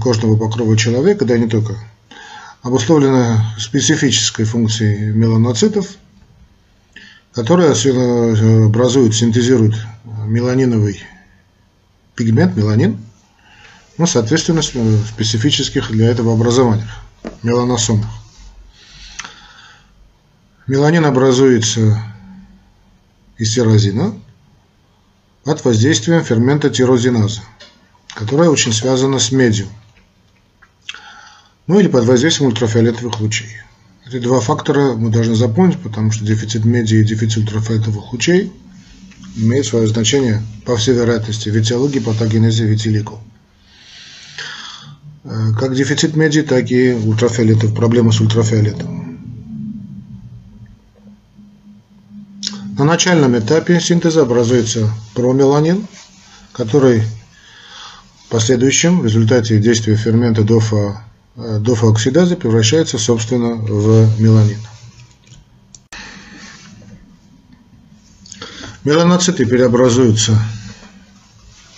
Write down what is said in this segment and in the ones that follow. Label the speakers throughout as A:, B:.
A: кожного покрова человека, да и не только, обусловлена специфической функцией меланоцитов, которые образуют, синтезируют меланиновый пигмент, меланин, ну, соответственно, специфических для этого образованиях, меланосомах. Меланин образуется из тирозина от воздействия фермента тирозиназа, которая очень связана с медью, ну или под воздействием ультрафиолетовых лучей. Эти два фактора мы должны запомнить, потому что дефицит меди и дефицит ультрафиолетовых лучей имеет свое значение, по всей вероятности, в этиологии патогенезе витилиго. Э, как дефицит меди, так и ультрафиолетов, проблемы с ультрафиолетом. На начальном этапе синтеза образуется промеланин, который в последующем в результате действия фермента дофа, э, дофаоксидазы превращается, собственно, в меланин. Меланоциты переобразуются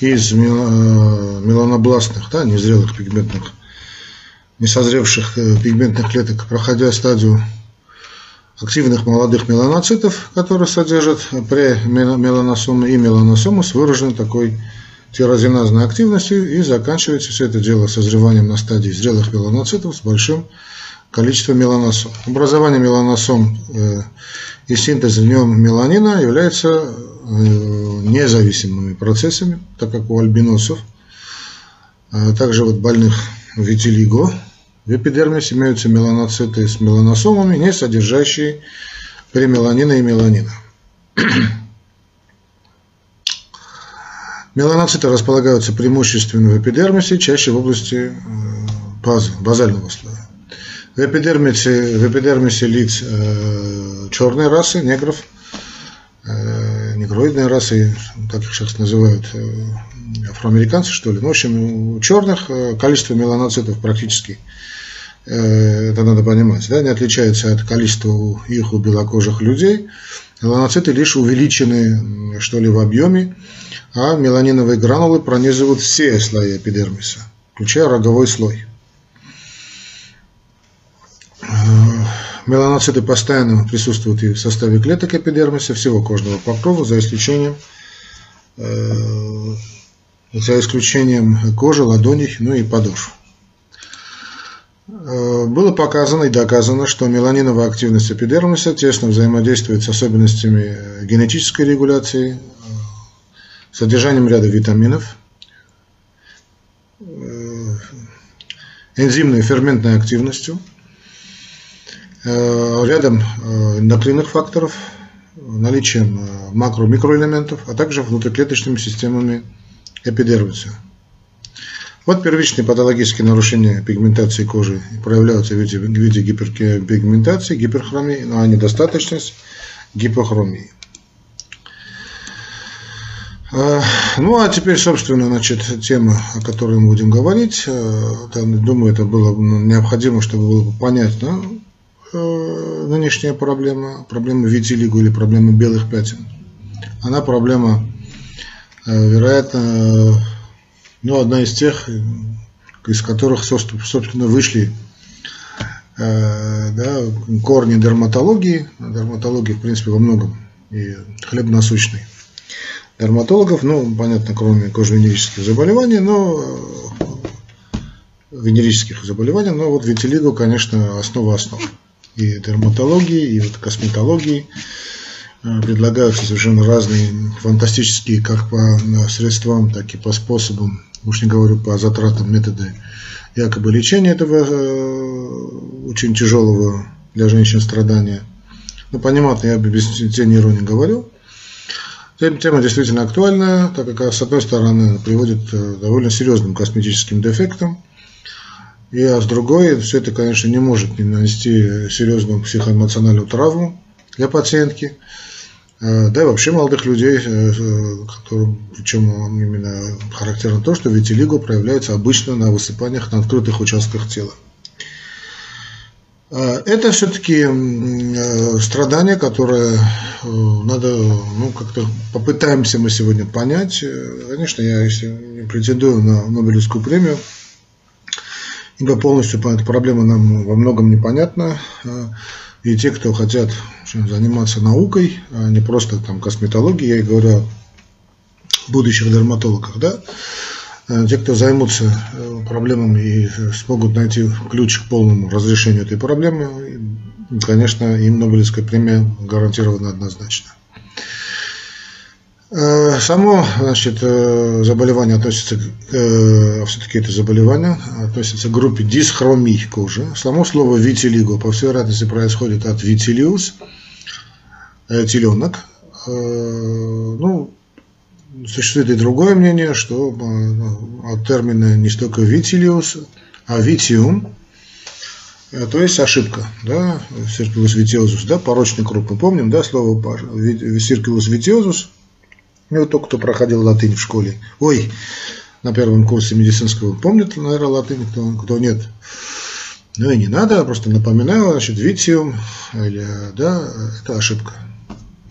A: из э, меланобластных, да, незрелых пигментных, несозревших э, пигментных клеток, проходя стадию активных молодых меланоцитов, которые содержат премеланосомы и меланосомы с выраженной такой тирозиназной активностью и заканчивается все это дело созреванием на стадии зрелых меланоцитов с большим количеством меланосом. Образование меланосом э, и синтез в нем меланина являются э, независимыми процессами, так как у альбиносов, а также вот больных витилиго, в эпидермисе имеются меланоциты с меланосомами, не содержащие премеланина и меланина. Меланоциты располагаются преимущественно в эпидермисе, чаще в области базы, э, базального слоя. В эпидермисе, в эпидермисе лиц э, черной расы, негров, э, негроидной расы, так их сейчас называют э, афроамериканцы, что ли. Ну, в общем, у черных э, количество меланоцитов практически Э, это надо понимать, да, не отличается от количества их у белокожих людей. Меланоциты лишь увеличены, что ли, в объеме, а меланиновые гранулы пронизывают все слои эпидермиса, включая роговой слой. Меланоциты постоянно присутствуют и в составе клеток эпидермиса, всего кожного покрова, за исключением, э, за исключением кожи, ладоней, ну и подошв. Э, было показано и доказано, что меланиновая активность эпидермиса тесно взаимодействует с особенностями э, генетической регуляции, содержанием ряда витаминов, энзимной ферментной активностью, рядом эндокринных факторов, наличием макро-микроэлементов, а также внутриклеточными системами эпидермиса. Вот первичные патологические нарушения пигментации кожи проявляются в виде, в виде гиперпигментации, гиперхромии, а недостаточность гипохромии. А, ну, а теперь, собственно, значит, тема, о которой мы будем говорить. А, думаю, это было необходимо, чтобы было понять, да, э, нынешняя проблема, проблема витилиго или проблема белых пятен. Она проблема, э, вероятно, ну, одна из тех, из которых, собственно, вышли э, да, корни дерматологии. Дерматологии, в принципе, во многом и хлебносущной дерматологов, ну, понятно, кроме кожно-венерических заболеваний, но венерических заболеваний, но вот витилиго, конечно, основа основ. И дерматологии, и вот косметологии э, предлагаются совершенно разные фантастические как по средствам, так и по способам уж не говорю по затратам методы якобы лечения этого э, очень тяжелого для женщин страдания. Ну, понятно, я без тени иронии говорю. Тема действительно актуальная, так как, с одной стороны, приводит к э, довольно серьезным косметическим дефектам, и а с другой, все это, конечно, не может не нанести серьезную психоэмоциональную травму для пациентки. Э, да и вообще молодых людей, э, которым, причем именно характерно то, что витилиго проявляется обычно на высыпаниях на открытых участках тела. Э, это все-таки страдание, которое надо, ну, как-то попытаемся мы сегодня понять. Конечно, я если не претендую на Нобелевскую премию, ибо полностью эта проблема нам во многом непонятна. И те, кто хотят заниматься наукой, а не просто там косметологией, я и говорю о будущих дерматологах, да, те, кто займутся э, проблемами и смогут найти ключ к полному разрешению этой проблемы, конечно, им Нобелевская премия гарантирована однозначно. Э, само значит, э, заболевание относится, э, все-таки это заболевание относится к группе дисхромий кожи. Само слово витилиго по всей вероятности происходит от витилиус, теленок. Ну, существует и другое мнение, что от термина не столько витилиус, а витиум, то есть ошибка, да, circulus vitiosus, да, порочный круг, мы помним, да, слово circulus vitiosus, ну, вот только кто проходил латынь в школе. Ой, на первом курсе медицинского помнит, наверное, латынь, кто, кто нет. Ну и не надо, просто напоминаю, значит, витиум, или, да, это ошибка.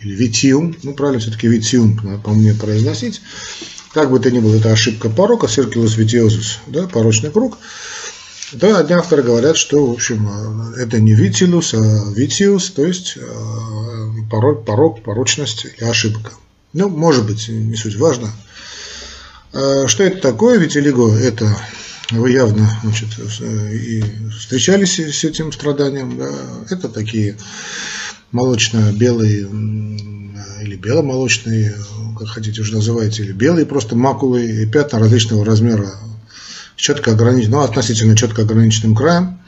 A: Или витиум, ну правильно все-таки витиум, по мне произносить. Как бы то ни было, это ошибка порока, circulus vitiosus, да, порочный круг. Да, одни авторы говорят, что, в общем, это не витилус, а витиус, то есть э, порок, порок, порочность или ошибка. Ну, может быть, не суть важно. А что это такое? Vitiligo – это вы явно значит, и встречались с этим страданием. Да? Это такие молочно-белые или беломолочные, как хотите уже называйте, или белые просто макулы и пятна различного размера, четко ограничены, ну, относительно четко ограниченным краем.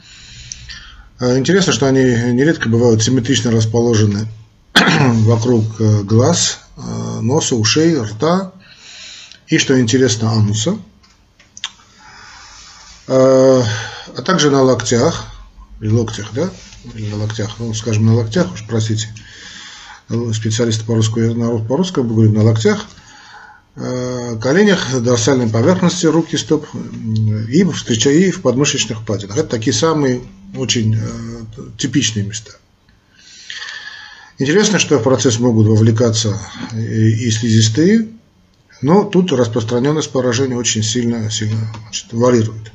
A: А интересно, что они нередко бывают симметрично расположены вокруг э, глаз, Э, носа, ушей, рта и, что интересно, ануса, э, а также на локтях, или локтях, да, или на локтях, ну, скажем, на локтях, уж простите, специалисты по русскому, по-русски говорим на локтях, э, коленях, дорсальной поверхности руки, стоп, и, встречая, и в подмышечных впадинах. Это такие самые очень типичные места. Интересно, что в процесс могут вовлекаться и слизистые, но тут распространенность поражения очень сильно, сильно значит, варьирует.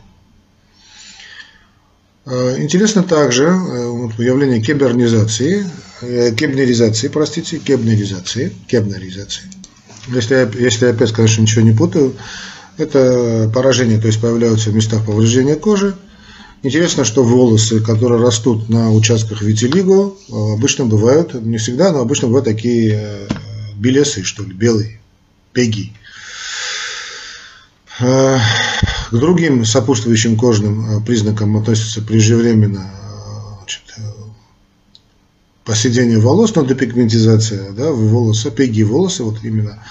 A: Э, интересно также э, явление кебернизации, э, кебнеризации, простите, кебнеризации, кебнеризации. Если если я опять, конечно, ничего не путаю, это поражение, то есть появляются в местах повреждения кожи, Интересно, что волосы, которые растут на участках витилиго, обычно бывают, не всегда, но обычно бывают такие белесы, что ли, белые, пеги. Э, к другим сопутствующим кожным э, признакам относятся преждевременно значит, поседение волос, но депигментизация, да, волосы, пеги волосы, вот именно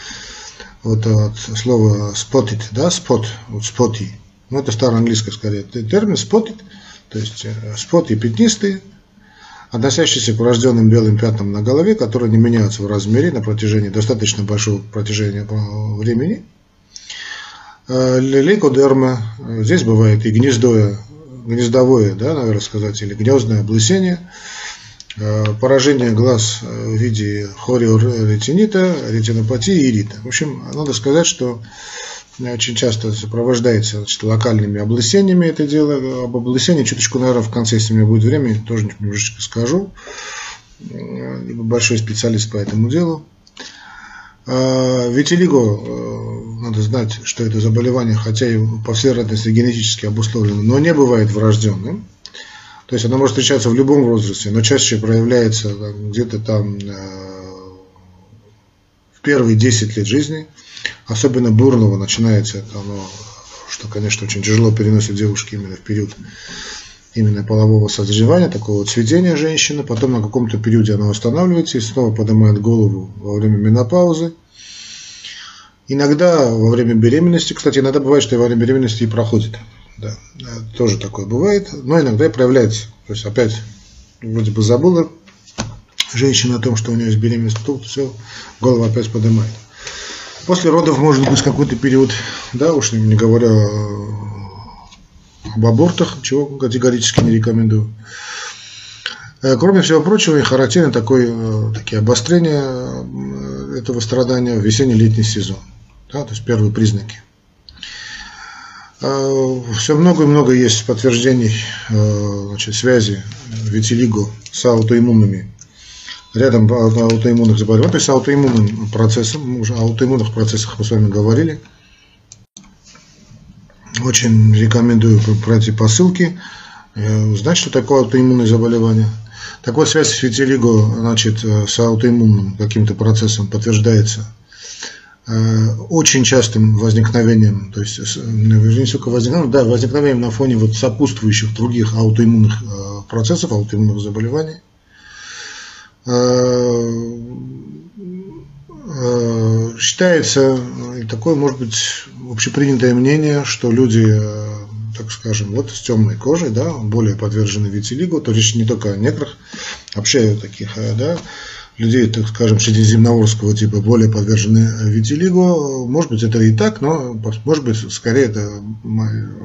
A: вот от слова spotted, да, spot, вот spotty, ну, это староанглийский скорее термин, spotted, то есть спот э, и пятнистые, относящиеся к врожденным белым пятнам на голове, которые не меняются в размере на протяжении достаточно большого протяжения времени. Э, лейкодерма, здесь бывает и гнездое, гнездовое, да, наверное сказать, или гнездное облысение, э, поражение глаз в виде хориоретинита, ретинопатии и ирита. В общем, надо сказать, что очень часто сопровождается значит, локальными облысениями это дело. Об облысении чуточку, наверное, в конце, если у меня будет время, тоже немножечко скажу. Большой специалист по этому делу. Витилиго, э, надо знать, что это заболевание, хотя и по всей вероятности генетически обусловлено, но не бывает врожденным. То есть оно может встречаться в любом возрасте, но чаще проявляется где-то там э, в первые 10 лет жизни – особенно бурного начинается это оно, что, конечно, очень тяжело переносит девушки именно в период именно полового созревания, такого цветения женщины, потом на каком-то периоде она восстанавливается и снова поднимает голову во время менопаузы. Иногда во время беременности, кстати, иногда бывает, что и во время беременности и проходит. Да, тоже такое бывает, но иногда и проявляется. То есть опять вроде бы забыла женщина о том, что у нее есть беременность, тут все, голову опять поднимает. После родов может быть какой-то период, да, уж не говоря об абортах, чего категорически не рекомендую. Э, кроме всего прочего, и характерно такое, э, такие обострения э, этого страдания в весенне-летний сезон. Да, то есть первые признаки. Все много и много есть подтверждений значит, связи витилиго с аутоиммунными рядом аутоиммунных заболеваний, то есть аутоиммунным процессом, уже о аутоиммунных процессах мы с вами говорили. Очень рекомендую пройти по ссылке, э, узнать, что такое аутоиммунное заболевание. Так вот, связь витилиго значит, э, с аутоиммунным каким-то процессом подтверждается э, очень частым возникновением, то есть не только возникновением, да, возникновением на фоне вот сопутствующих других аутоиммунных процессов, аутоиммунных заболеваний. Считается, и такое может быть общепринятое мнение, что люди, э, так скажем, вот с темной кожей, да, более подвержены витилигу, то речь не только о неграх, вообще таких, э, да, людей, так скажем, средиземноморского типа более подвержены витилигу. Может быть, это и так, но, может быть, скорее это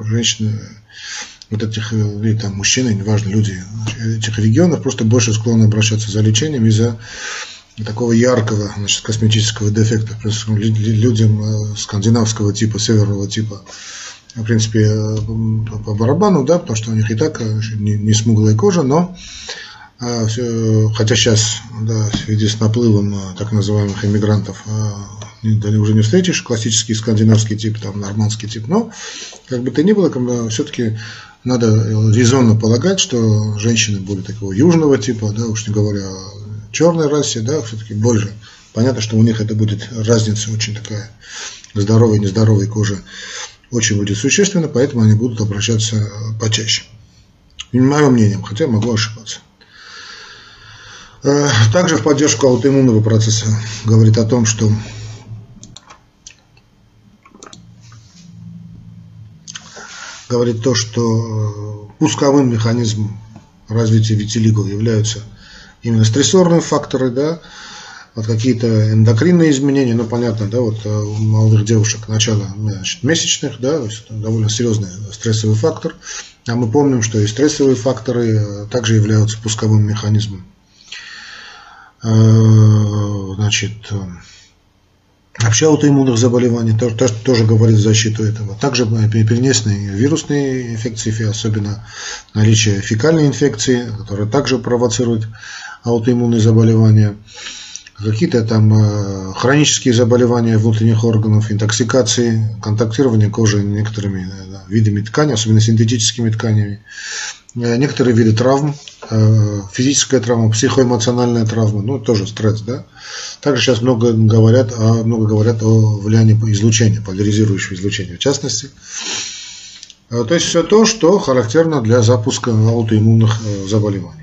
A: женщины вот этих, э, или там мужчины, неважно, люди этих регионов просто больше склонны обращаться за лечением из-за такого яркого значит, косметического дефекта. Людям э, скандинавского типа, северного типа, в принципе, э, по барабану, да, потому что у них и так э, не, не смуглая кожа, но хотя сейчас, да, в связи с наплывом так называемых иммигрантов, да, уже не встретишь классический скандинавский тип, там, нормандский тип, но, как бы то ни было, все-таки надо резонно полагать, что женщины более такого южного типа, да, уж не говоря о черной расе, да, все-таки больше. Понятно, что у них это будет разница очень такая здоровая и нездоровая кожа очень будет существенно, поэтому они будут обращаться почаще. Моим мнением, хотя могу ошибаться. Э, также в поддержку аутоиммунного процесса говорит о том, что говорит то, что пусковым механизмом развития витилиго являются именно стрессорные факторы, да, вот какие-то эндокринные изменения, ну понятно, да, вот э, у молодых девушек начало значит, месячных, да, то есть довольно серьезный стрессовый фактор. А мы помним, что и стрессовые факторы э, также являются пусковым механизмом. Э, значит, Вообще аутоиммунных заболеваний тоже, тоже, тоже говорит в защиту этого. Также перенесенные вирусные инфекции, особенно наличие фекальной инфекции, которая также провоцирует аутоиммунные заболевания, какие-то там э, хронические заболевания внутренних органов, интоксикации, контактирование кожи некоторыми э, видами тканей, особенно синтетическими тканями, э, некоторые виды травм, физическая травма, психоэмоциональная травма, ну тоже стресс, да. Также сейчас много говорят, о, много говорят о влиянии излучения, поляризирующего излучения в частности. То есть все то, что характерно для запуска аутоиммунных заболеваний.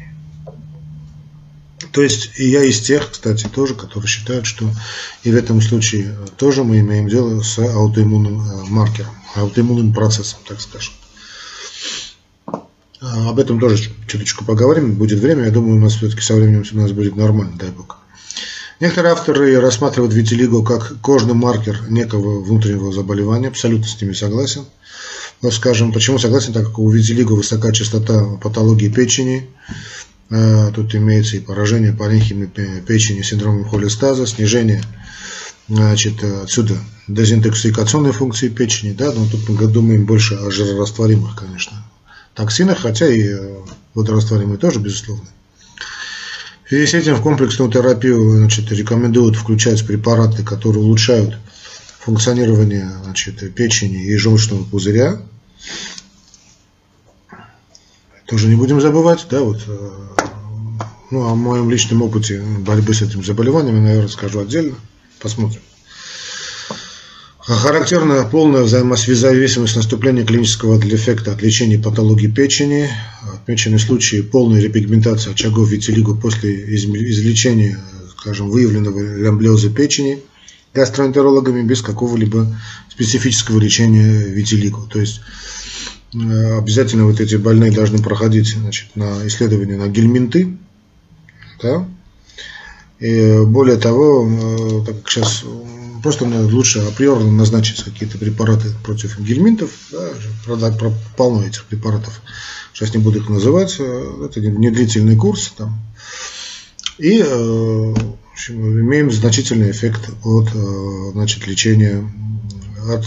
A: То есть и я из тех, кстати, тоже, которые считают, что и в этом случае тоже мы имеем дело с аутоиммунным э, маркером, аутоиммунным процессом, так скажем. А, об этом тоже чуточку поговорим, будет время. Я думаю, у нас все-таки со временем у нас будет нормально, дай бог. Некоторые авторы рассматривают витилиго как кожный маркер некого внутреннего заболевания. Абсолютно с ними согласен. Но скажем, почему согласен, так как у витилиго высока частота патологии печени, Э, тут имеется и поражение паренхимы печени синдромом холестаза, снижение значит, отсюда дезинтоксикационной функции печени, да, но тут мы думаем больше о жирорастворимых, конечно, токсинах, хотя и э, водорастворимые тоже, безусловно. В связи с этим в комплексную терапию значит, рекомендуют включать препараты, которые улучшают функционирование значит, печени и желчного пузыря, тоже не будем забывать, да, вот, э, ну, о моем личном опыте борьбы с этим заболеванием я, наверное, скажу отдельно, посмотрим. Характерна полная взаимосвязависимость наступления клинического дефекта от лечения патологии печени, отмечены случаи полной репигментации очагов витилиго после излечения, скажем, выявленного лямблеза печени гастроэнтерологами без какого-либо специфического лечения витилиго. То есть Э, обязательно вот эти больные должны проходить значит, на исследование на гельминты. Да? И более того, э, так как сейчас просто лучше априорно назначить какие-то препараты против гельминтов, да, полно этих препаратов, сейчас не буду их называть, э, это не длительный курс, там, и в общем, имеем значительный эффект от значит, лечения от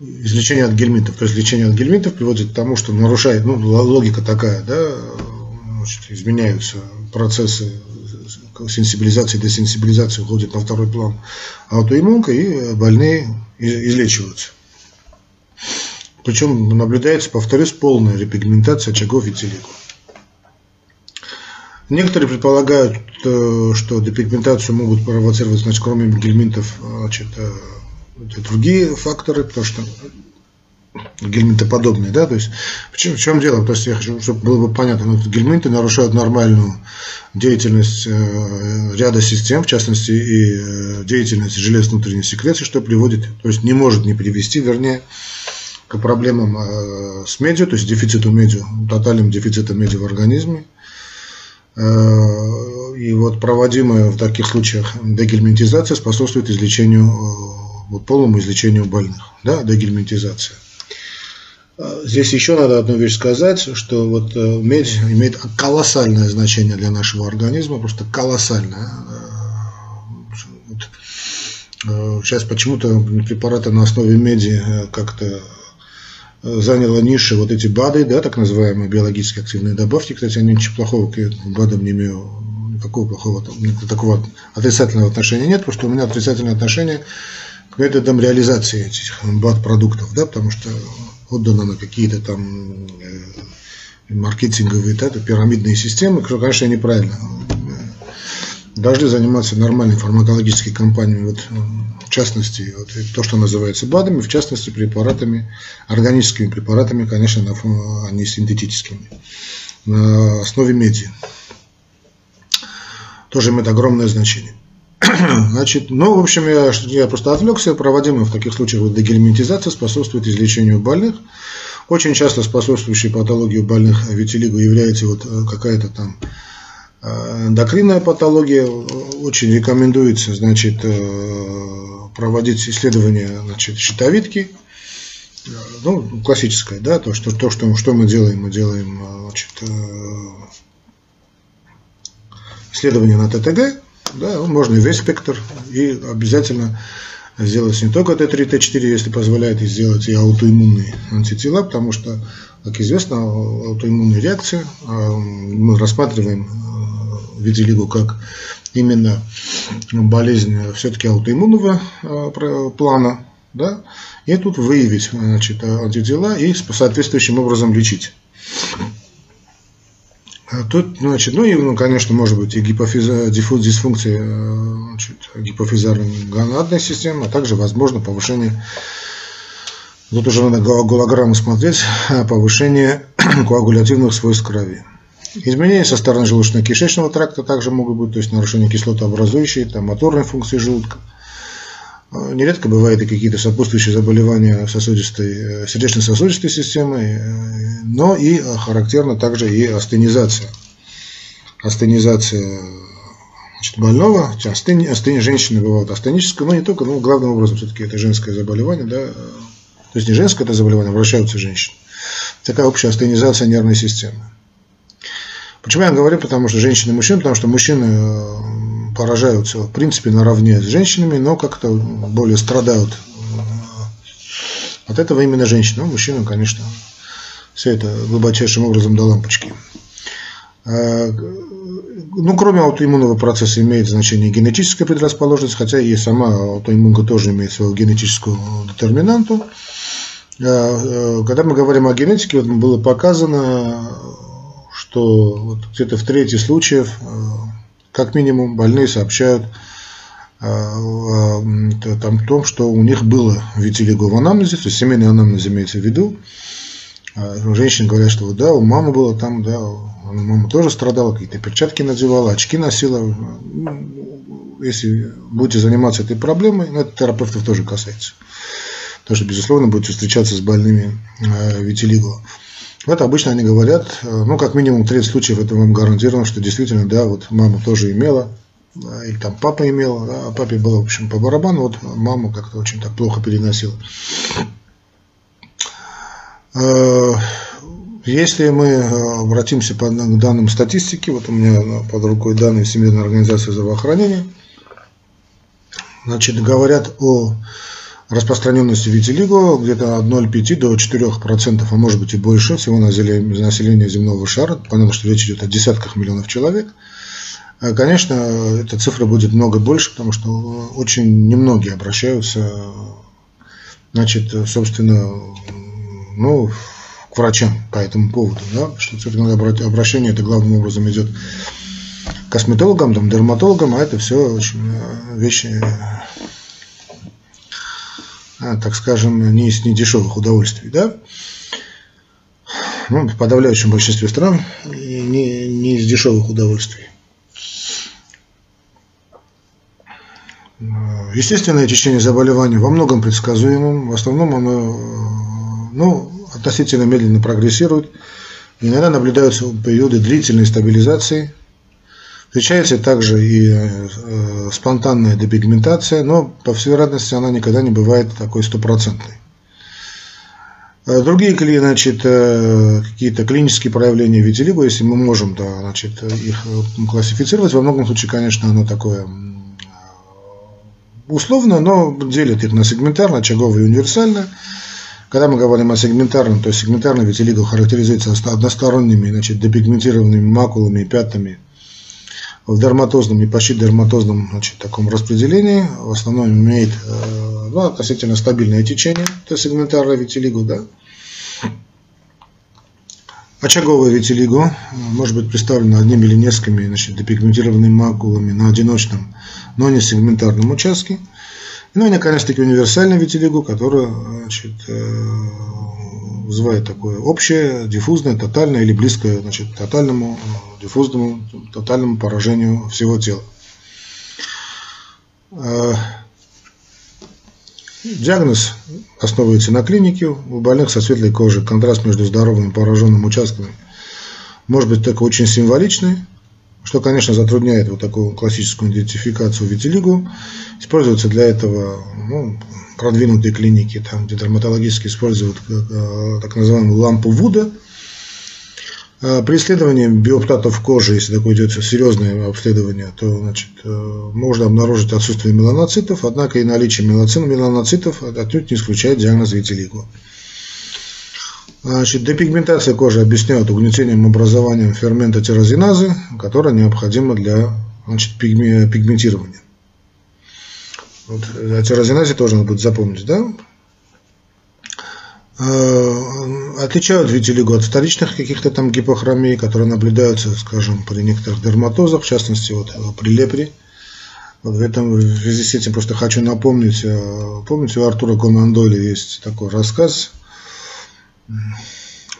A: излечение от гельминтов. То есть лечение от гельминтов приводит к тому, что нарушает, ну, логика такая, да, значит, изменяются процессы сенсибилизации, десенсибилизации уходит на второй план аутоиммунка, и больные излечиваются. Причем наблюдается, повторюсь, полная репигментация очагов витилиго. Некоторые предполагают, э, что депигментацию могут провоцировать, значит, кроме гельминтов, значит, э, другие факторы, потому что гельминтоподобные, да, то есть в чем, в чем дело, то есть я хочу, чтобы было бы понятно, ну, гельминты нарушают нормальную деятельность э, ряда систем, в частности и э, деятельность желез внутренней секреции, что приводит, то есть не может не привести, вернее, к проблемам э, с медью, то есть дефициту меди, тотальным дефицитом меди в организме. Э, и вот проводимая в таких случаях дегельминтизация способствует излечению, э, полному излечению больных, да, дегельминтизация. Здесь еще надо одну вещь сказать, что вот медь имеет колоссальное значение для нашего организма, просто колоссальное. Сейчас почему-то препараты на основе меди как-то заняла нишу вот эти БАДы, да, так называемые биологически активные добавки. Кстати, они ничего плохого к БАДам не имею, никакого плохого, такого отрицательного отношения нет, что у меня отрицательное отношение к методам реализации этих БАД-продуктов, да, потому что отдано на какие-то там э, маркетинговые, да, пирамидные системы, конечно, неправильно. Должны заниматься нормальными фармакологическими компаниями, вот в частности, вот, то, что называется БАДами, в частности, препаратами, органическими препаратами, конечно, на, а не синтетическими, на основе меди. Тоже имеет огромное значение. Значит, ну, в общем, я, я просто отвлекся. Проводимая в таких случаях вот, дегельминтизация способствует излечению больных. Очень часто способствующей патологии больных витилиго является вот э, какая-то там э, эндокринная патология. Очень рекомендуется, значит, э, проводить исследования значит, щитовидки, ну, классическое, да, то, что, то что, что мы делаем, мы делаем значит, исследования на ТТГ, да, можно и весь спектр, и обязательно сделать не только Т3, Т4, если позволяет, и сделать и аутоиммунные антитела, потому что, как известно, аутоиммунные реакции а, мы рассматриваем э, витилигу как именно болезнь все-таки аутоиммунного плана, да, и тут выявить значит, антитела и соответствующим образом лечить. А тут, значит, ну и, ну, конечно, может быть и гипофиза, диффуз, дисфункция э, значит, гипофизарной гонадной системы, а также возможно повышение, тут уже надо голограмму смотреть, повышение коагулятивных свойств крови. Изменения со стороны желудочно-кишечного тракта также могут быть, то есть нарушение кислотообразующей, там, моторной функции желудка. А, нередко бывают и какие-то сопутствующие заболевания сосудистой, э, сердечно-сосудистой системы, э, но и характерна также и астенизация. Астенизация значит, больного, астени, астени, женщины бывают астеническое, но не только, но главным образом все-таки это женское заболевание, да, то есть не женское это заболевание, обращаются женщины. Такая общая астенизация нервной системы. Почему я говорю, потому что женщины и мужчины, потому что мужчины э, поражаются, в принципе, наравне с женщинами, но как-то более страдают э, от этого именно женщины. Ну, мужчинам, конечно, все это глубочайшим образом до лампочки. Э, ну, кроме аутоиммунного процесса имеет значение генетическая предрасположенность, хотя и сама аутоиммунка тоже имеет свою генетическую детерминанту. Когда мы говорим о генетике, вот было показано что вот где-то в трети случаев, э, как минимум, больные сообщают э, о том, что у них было витилиго в анамнезе, то есть семейный анамнез имеется в виду. А женщины говорят, что да, у мамы было там, да, мама тоже страдала, какие-то перчатки надевала, очки носила. Если будете заниматься этой проблемой, ну, это терапевтов тоже касается. Потому что, безусловно, будете встречаться с больными э, витилиго. Вот обычно они говорят, э, ну, как минимум треть случаев это вам гарантировано, что действительно, да, вот мама тоже имела, или там папа имел, да, а папе было, в общем, по барабану, вот мама как-то очень так плохо переносила. Э, если мы э, обратимся к данным статистики, вот у меня под рукой данные Всемирной организации здравоохранения, значит, говорят о распространенности витилиго где-то от 0,5 до 4%, а может быть и больше всего населения земного шара. Понятно, что речь идет о десятках миллионов человек. А, конечно, эта цифра будет много больше, потому что очень немногие обращаются, значит, собственно, ну, к врачам по этому поводу, да, что обращение это главным образом идет косметологам, там, дерматологам, а это все очень э, вещи так скажем, не из недешевых удовольствий, да? Ну, в подавляющем большинстве стран не, не из дешевых удовольствий. Естественное течение заболевания во многом предсказуемым, в основном оно ну, относительно медленно прогрессирует. Иногда наблюдаются периоды длительной стабилизации – Встречается также и э, спонтанная депигментация, но по всей вероятности она никогда не бывает такой стопроцентной. Э, другие значит, э, какие-то клинические проявления витилиго, если мы можем да, значит, их классифицировать, во многом случае, конечно, оно такое условно, но делят их на сегментарно, очаговое и универсальное. Когда мы говорим о сегментарном, то сегментарный витилиго характеризуется односторонними значит, депигментированными макулами и пятнами в дерматозном и почти дерматозном значит, таком распределении в основном имеет э, ну, относительно стабильное течение, это сегментарное витилиго, да. Очаговое витилиго э, может быть представлено одним или несколькими значит, депигментированными макулами на одиночном, но не сегментарном участке. Ну и, наконец-таки, универсальное витилиго, которое значит, э, вызывает такое общее, диффузное, тотальное или близкое значит, тотальному, диффузному, тотальному поражению всего тела. А, диагноз основывается на клинике. У больных со светлой кожей контраст между здоровыми и пораженными участками может быть только очень символичный, что, конечно, затрудняет вот такую классическую идентификацию витилигу. Используется для этого ну, продвинутые клиники, там, где дерматологически используют э, так называемую лампу Вуда. Э, при исследовании биоптатов кожи, если такое идет серьезное обследование, то значит, э, можно обнаружить отсутствие меланоцитов, однако и наличие меланоцитов отнюдь не исключает диагноз витилиго. Значит, депигментация кожи объясняют угнетением образованием фермента тирозиназы, которая необходима для значит, пигментирования. Вот, о тирозиназе тоже надо будет запомнить, да? А, отличают витилиго от вторичных каких-то там гипохромий, которые наблюдаются, скажем, при некоторых дерматозах, в частности, вот при лепре. Вот в этом в связи с этим просто хочу напомнить, э, помните, у Артура Конан Дойля есть такой рассказ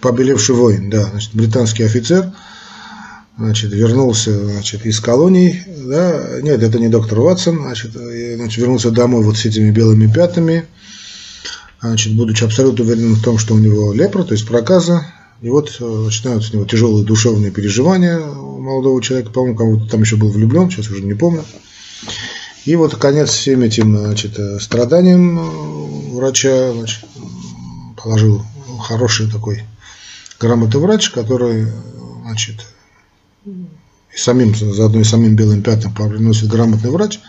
A: «Побелевший воин», да, значит, британский офицер – значит, вернулся значит, из колоний, да, нет, это не доктор Ватсон, значит, значит, вернулся домой вот с этими белыми пятнами, значит, будучи абсолютно уверенным в том, что у него лепра, то есть проказа, и вот э, начинаются у него тяжелые душевные переживания у молодого человека, по-моему, кому-то там еще был влюблен, сейчас уже не помню. И вот конец всем этим значит, страданиям э, врача значит, положил хороший такой грамотный врач, который значит, и самим, заодно и самим белым пятнам приносит грамотный врач.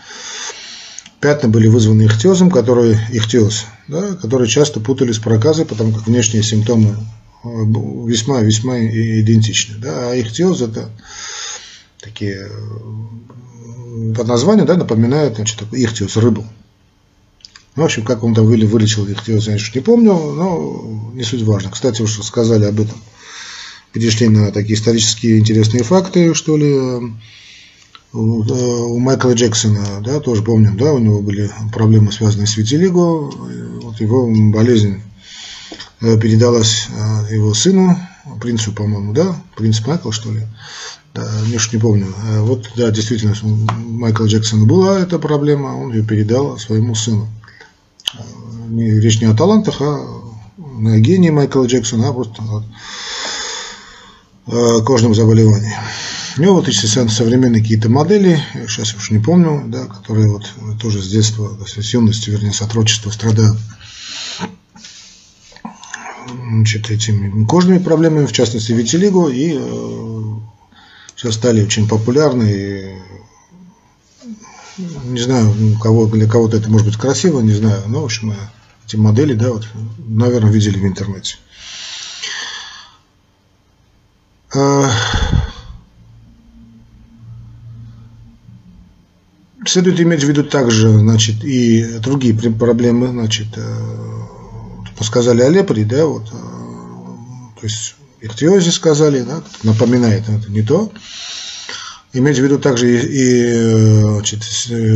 A: Пятна были вызваны ихтиозом, который, ихтиоз, да, который часто путали с проказой, потому как внешние симптомы весьма-весьма э, идентичны. Да, а ихтиоз это такие по названию да, напоминает значит, ихтиоз, рыбу. Ну, в общем, как он там вылечил ихтиоз, я не помню, но не суть важно. Кстати, уж сказали об этом перешли на такие исторические интересные факты, что ли. У Майкла Джексона, да, тоже помним, да, у него были проблемы, связанные с витилиго. Вот его болезнь э, передалась э, его сыну, принцу, по-моему, да, принц Майкл, что ли. Да, не, не помню. Э, вот, да, действительно, у Майкла Джексона была эта проблема, он ее передал своему сыну. Речь не о талантах, а на гении Майкла Джексона, а просто Э, кожным заболеваниям. У него вот эти современные какие-то модели, сейчас уж не помню, да, которые вот тоже с детства, с юности, вернее, с отрочества страдают значит, этими кожными проблемами, в частности витилиго, и э, сейчас стали очень популярны не знаю, у кого, для кого-то это может быть красиво, не знаю, но, в общем, эти модели, да, вот, наверное, видели в интернете. А, следует иметь в виду также, значит, и другие проблемы, значит, э, мы сказали о лепре, да, вот, э, то есть ихтиозе сказали, да, напоминает, это не то. Иметь в виду также и, и значит,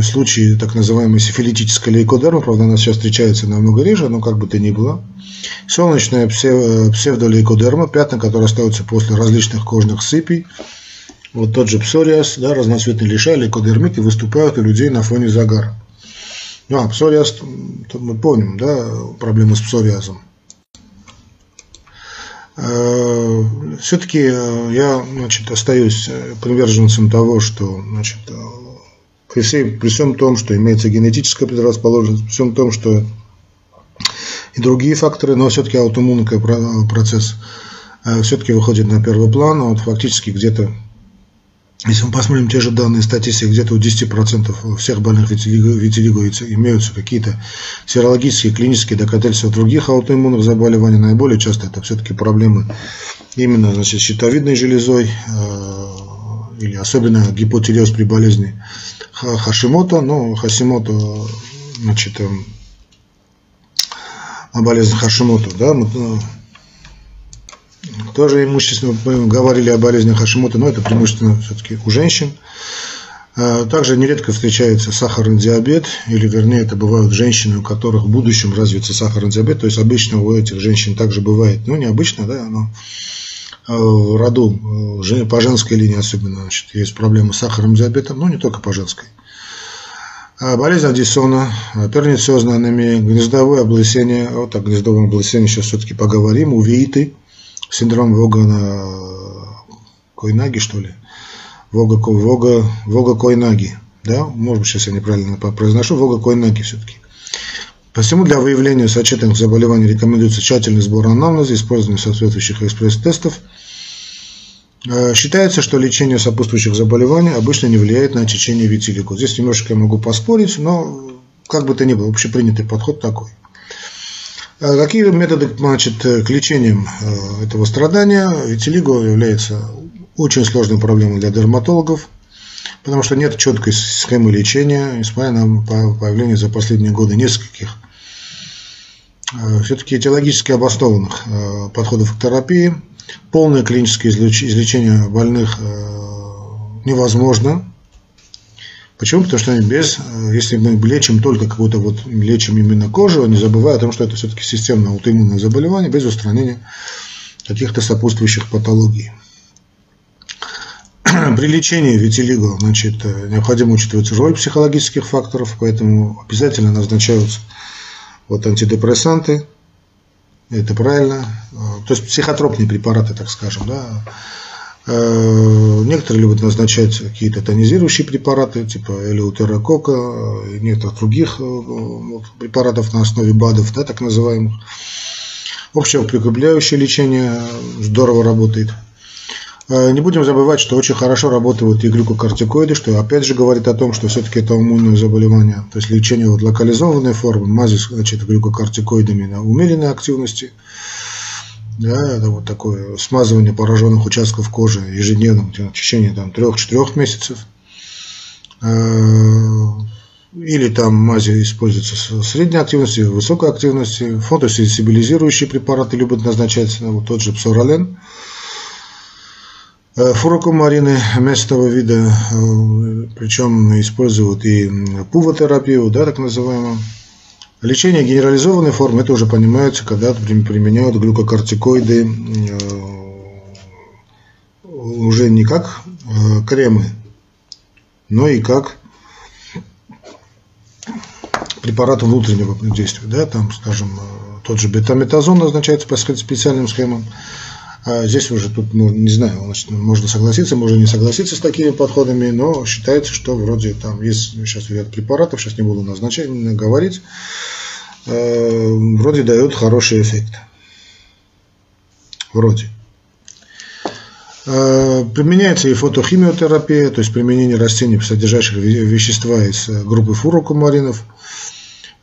A: случаи так называемой сифилитической лейкодермы, правда, она сейчас встречается намного реже, но как бы то ни было. Солнечная псевдолейкодерма, пятна, которые остаются после различных кожных сыпей. Вот тот же псориаз, да, разноцветный лишай, лейкодермит, и выступают у людей на фоне загара. Ну, а псориаз, мы помним, да, проблемы с псориазом. Э, Все-таки э, я значит, остаюсь э, приверженцем того, что значит, при, всей, при всем том, что имеется генетическая предрасположенность, при всем том, что и другие факторы, но все-таки аутоиммунный процесс все-таки выходит на первый план. Вот фактически где-то если мы посмотрим те же данные статистики, где-то у 10% всех больных витилиго имеются какие-то серологические, клинические доказательства других аутоиммунных заболеваний. Наиболее часто это все-таки проблемы именно значит, щитовидной железой э, или особенно гипотиреоз при болезни Хашимото. Но Хасимото, значит, э, болезнь Хашимото, да, тоже имущественно мы говорили о болезнях Хашимото, но это преимущественно все-таки у женщин. А, также нередко встречается сахарный диабет, или вернее это бывают женщины, у которых в будущем развится сахарный диабет, то есть обычно у этих женщин также бывает, ну не обычно, да, но а, в роду, э, по женской линии особенно, значит, есть проблемы с сахарным диабетом, но не только по женской. А, болезнь Аддисона, пернициозная анемия, гнездовое облысение, вот о гнездовом облысении сейчас все-таки поговорим, увеиты, синдром Вога Койнаги, что ли? Вога, Вога, Вога Койнаги. Да, может быть, сейчас я неправильно произношу, Вога Койнаги все-таки. Посему для выявления сочетанных заболеваний рекомендуется тщательный сбор анамнеза, использование соответствующих экспресс-тестов. Э, считается, что лечение сопутствующих заболеваний обычно не влияет на течение витилиго. Здесь немножко я могу поспорить, но как бы то ни было, общепринятый подход такой. А какие методы значит, к лечению э, этого страдания? Витилиго является очень сложной проблемой для дерматологов, потому что нет четкой схемы лечения, несмотря на появление за последние годы нескольких э, все-таки этиологически обоснованных э, подходов к терапии. Полное клиническое излечение больных невозможно, Почему? Потому что без, э, если мы лечим только какую-то вот, лечим именно кожу, не забывая о том, что это все-таки системное аутоиммунное заболевание, без устранения каких-то сопутствующих патологий. При лечении витилиго значит, э, необходимо учитывать роль психологических факторов, поэтому обязательно назначаются вот антидепрессанты, это правильно, э, то есть психотропные препараты, так скажем, да, некоторые любят назначать какие-то тонизирующие препараты, типа элеутерокока и некоторых других э, препаратов на основе БАДов, да, так называемых. Общеукрепляющее лечение здорово работает. Э, не будем забывать, что очень хорошо работают и глюкокортикоиды, что опять же говорит о том, что все-таки это иммунное заболевание. То есть лечение вот локализованной формы, мази значит, глюкокортикоидами на умеренной активности – да, это вот такое смазывание пораженных участков кожи ежедневно в течение там, 3-4 месяцев. Э, или там мази используются средней активностью, высокой активности. Фотосенсибилизирующие препараты любят назначать, ну, вот тот же псоролен. Э, фурокумарины местного вида, э, причем используют и пувотерапию, да, так называемую. Лечение генерализованной формы, это уже понимается, когда применяют глюкокортикоиды э, уже не как э, кремы, но и как препараты внутреннего действия. Да, там, скажем, э, тот же бетаметазон назначается по специальным схемам. А здесь уже тут, ну, не знаю, значит, можно согласиться, можно не согласиться с такими подходами, но считается, что вроде там есть сейчас ряд препаратов, сейчас не буду назначать, говорить, вроде дают хороший эффект. Вроде. Э, применяется и фотохимиотерапия, то есть применение растений, содержащих вещества из э, группы фурокумаринов.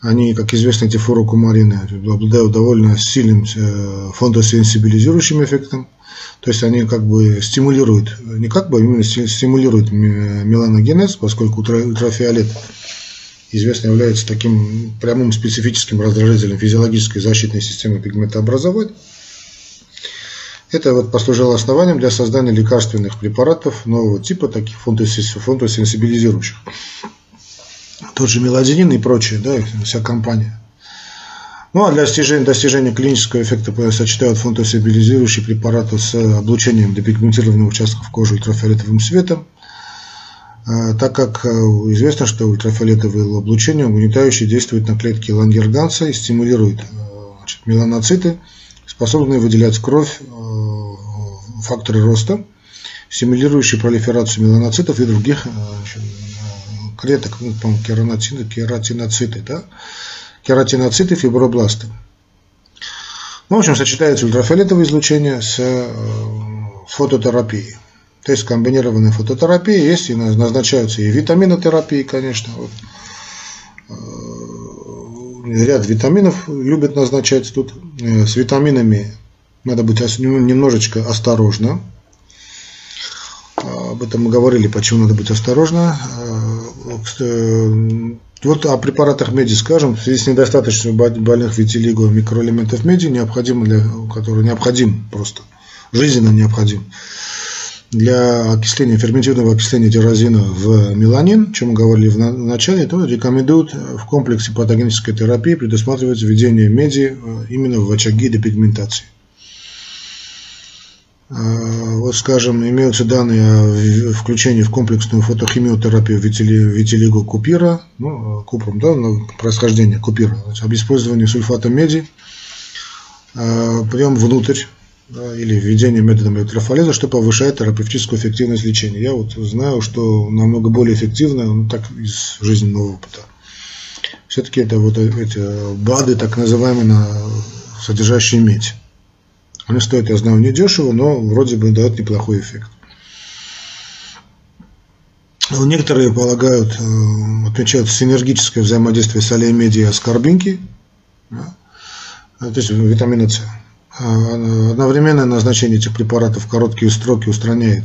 A: Они, как известно, эти фурокумарины обладают довольно сильным э, фотосенсибилизирующим эффектом. То есть они как бы стимулируют, не как бы, а именно стимулируют меланогенез, поскольку ультрафиолет известно является таким прямым специфическим раздражителем физиологической защитной системы пигментообразования. Это вот послужило основанием для создания лекарственных препаратов нового типа, таких фотосенсибилизирующих. Тот же мелодинин и прочее, да, вся компания. Ну а для достижения, достижения клинического эффекта сочетают фотосенсибилизирующие препараты с облучением депигментированных участков кожи ультрафиолетовым светом, так как э, известно, что ультрафиолетовое облучение угнетающе действует на клетки лангерганса и стимулирует э, значит, меланоциты, способные выделять кровь, э, факторы роста, стимулирующие пролиферацию меланоцитов и других клеток, ну, по-моему, кератиноциты, кератиноциты, да? кератиноциты, фибробласты. Ну, в общем, сочетается ультрафиолетовое излучение с фототерапией. То есть комбинированная фототерапия есть, и назначаются и витаминотерапии, конечно. Вот. Э, ряд витаминов любят назначать тут. Э, с витаминами надо быть немножечко осторожно. Об этом мы говорили, почему надо быть осторожно. Э, вот о препаратах меди скажем, в связи с недостаточностью больных витилиго микроэлементов меди, необходимо для, который необходим просто, жизненно необходим для окисления, ферментированного окисления тирозина в меланин, о чем мы говорили в начале, то рекомендуют в комплексе патогенической терапии предусматривать введение меди э, именно в очаги депигментации. Э, вот, скажем, имеются данные о включении в комплексную фотохимиотерапию витилиго купира, ну, купром, да, происхождение купира, об использовании сульфата меди, э, прием внутрь или введение методом электрофореза, что повышает терапевтическую эффективность лечения. Я вот знаю, что намного более эффективно, ну, так из жизненного опыта. Все-таки это вот эти БАДы, так называемые, содержащие медь. Они стоят, я знаю, недешево, но вроде бы дают неплохой эффект. Некоторые полагают, э, отмечают синергическое взаимодействие солей меди и аскорбинки, да? то есть витамина С. А, одновременное назначение этих препаратов в короткие сроки устраняет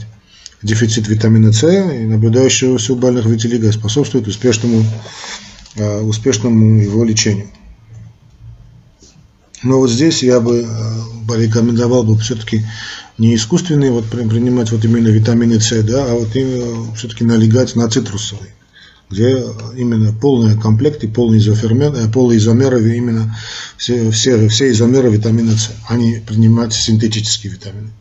A: дефицит витамина С и наблюдающегося у больных витилиго способствует успешному, а, успешному его лечению. Но вот здесь я бы а, порекомендовал бы все-таки не искусственные вот принимать вот именно витамины С, да, а вот все-таки налегать на цитрусовые где именно полный комплект и полный изофермент, э, полный изомеры, именно все, все, все изомеры витамина С, а не синтетические витамины.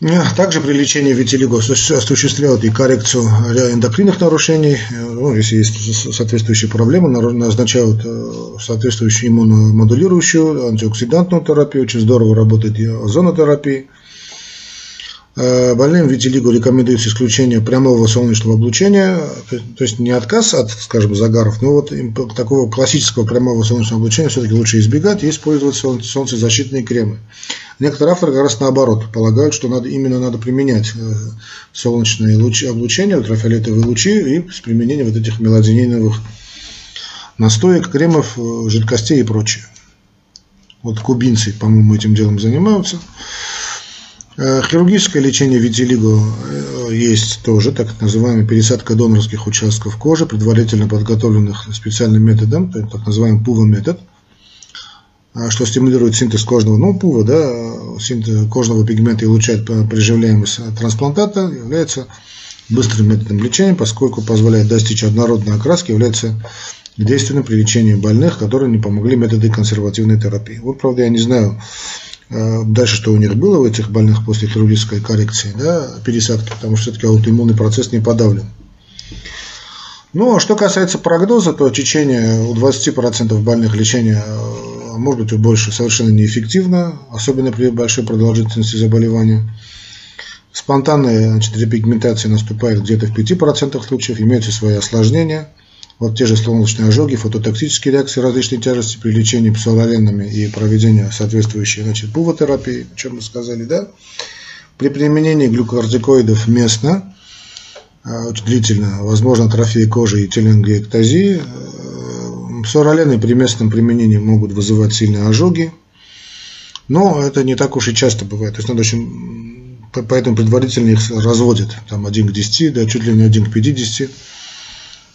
A: Э, также при лечении витилиго осуществляют и коррекцию эндокринных нарушений, э, ну, если есть соответствующие проблемы, назначают соответствующую иммуномодулирующую антиоксидантную терапию, очень здорово работает и озонотерапия. Э, больным витилиго рекомендуется исключение прямого солнечного облучения, то есть не отказ от, скажем, загаров, но вот такого классического прямого солнечного облучения все-таки лучше избегать и использовать солнцезащитные кремы. Некоторые авторы как раз наоборот полагают, что надо, именно надо применять э, солнечные лучи, облучения, ультрафиолетовые лучи и с применением вот этих мелодининовых настоек, кремов, э, жидкостей и прочее. Вот кубинцы, по-моему, этим делом занимаются. Э, хирургическое лечение витилиго э, есть тоже, так называемая пересадка донорских участков кожи, предварительно подготовленных специальным методом, так называемый ПУВА-метод, э, что стимулирует синтез кожного, ну, ПУВА, да, синтез кожного пигмента и улучшает приживляемость трансплантата, является быстрым методом лечения, поскольку позволяет достичь однородной окраски, является действенным при лечении больных, которые не помогли методы консервативной терапии. Вот, правда, я не знаю, дальше что у них было у этих больных после хирургической коррекции, да, пересадки, потому что все-таки аутоиммунный процесс не подавлен. Ну, а что касается прогноза, то течение у 20% больных лечения э, может быть больше совершенно неэффективно, особенно при большой продолжительности заболевания. Спонтанная значит, репигментация наступает где-то в 5% случаев, имеются свои осложнения – вот те же солнечные ожоги, фототоксические реакции различной тяжести при лечении псоаленами и проведении соответствующей значит, пувотерапии, о чем мы сказали, да? при применении глюкокортикоидов местно, а, очень длительно, возможно атрофия кожи и теленгиэктазии, Псоралены при местном применении могут вызывать сильные ожоги, но это не так уж и часто бывает. То есть надо очень, поэтому предварительно их разводят, там 1 к 10, да, чуть ли не 1 к 50.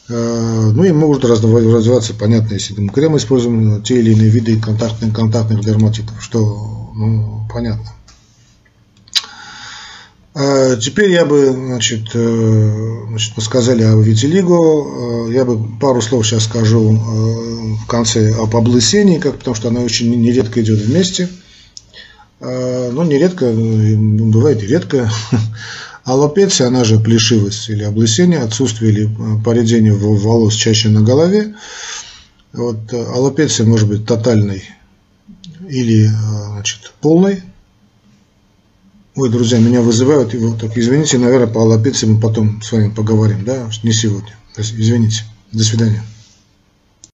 A: Э, ну и могут развиваться, понятно, если мы крем используем, те или иные виды контактных, контактных дерматитов, что ну, понятно. А теперь я бы, значит, э, значит мы сказали о витилиго, э, я бы пару слов сейчас скажу э, в конце об облысении, как, потому что оно очень нередко идет вместе. Ну, нередко, бывает и редко. Аллопеция, она же плешивость или облысение, отсутствие или поредение волос чаще на голове. Вот, аллопеция может быть тотальной или значит, полной, Ой, друзья, меня вызывают, и вот так, извините, наверное, по аллопеции мы потом с вами поговорим, да, не сегодня. Извините. До свидания.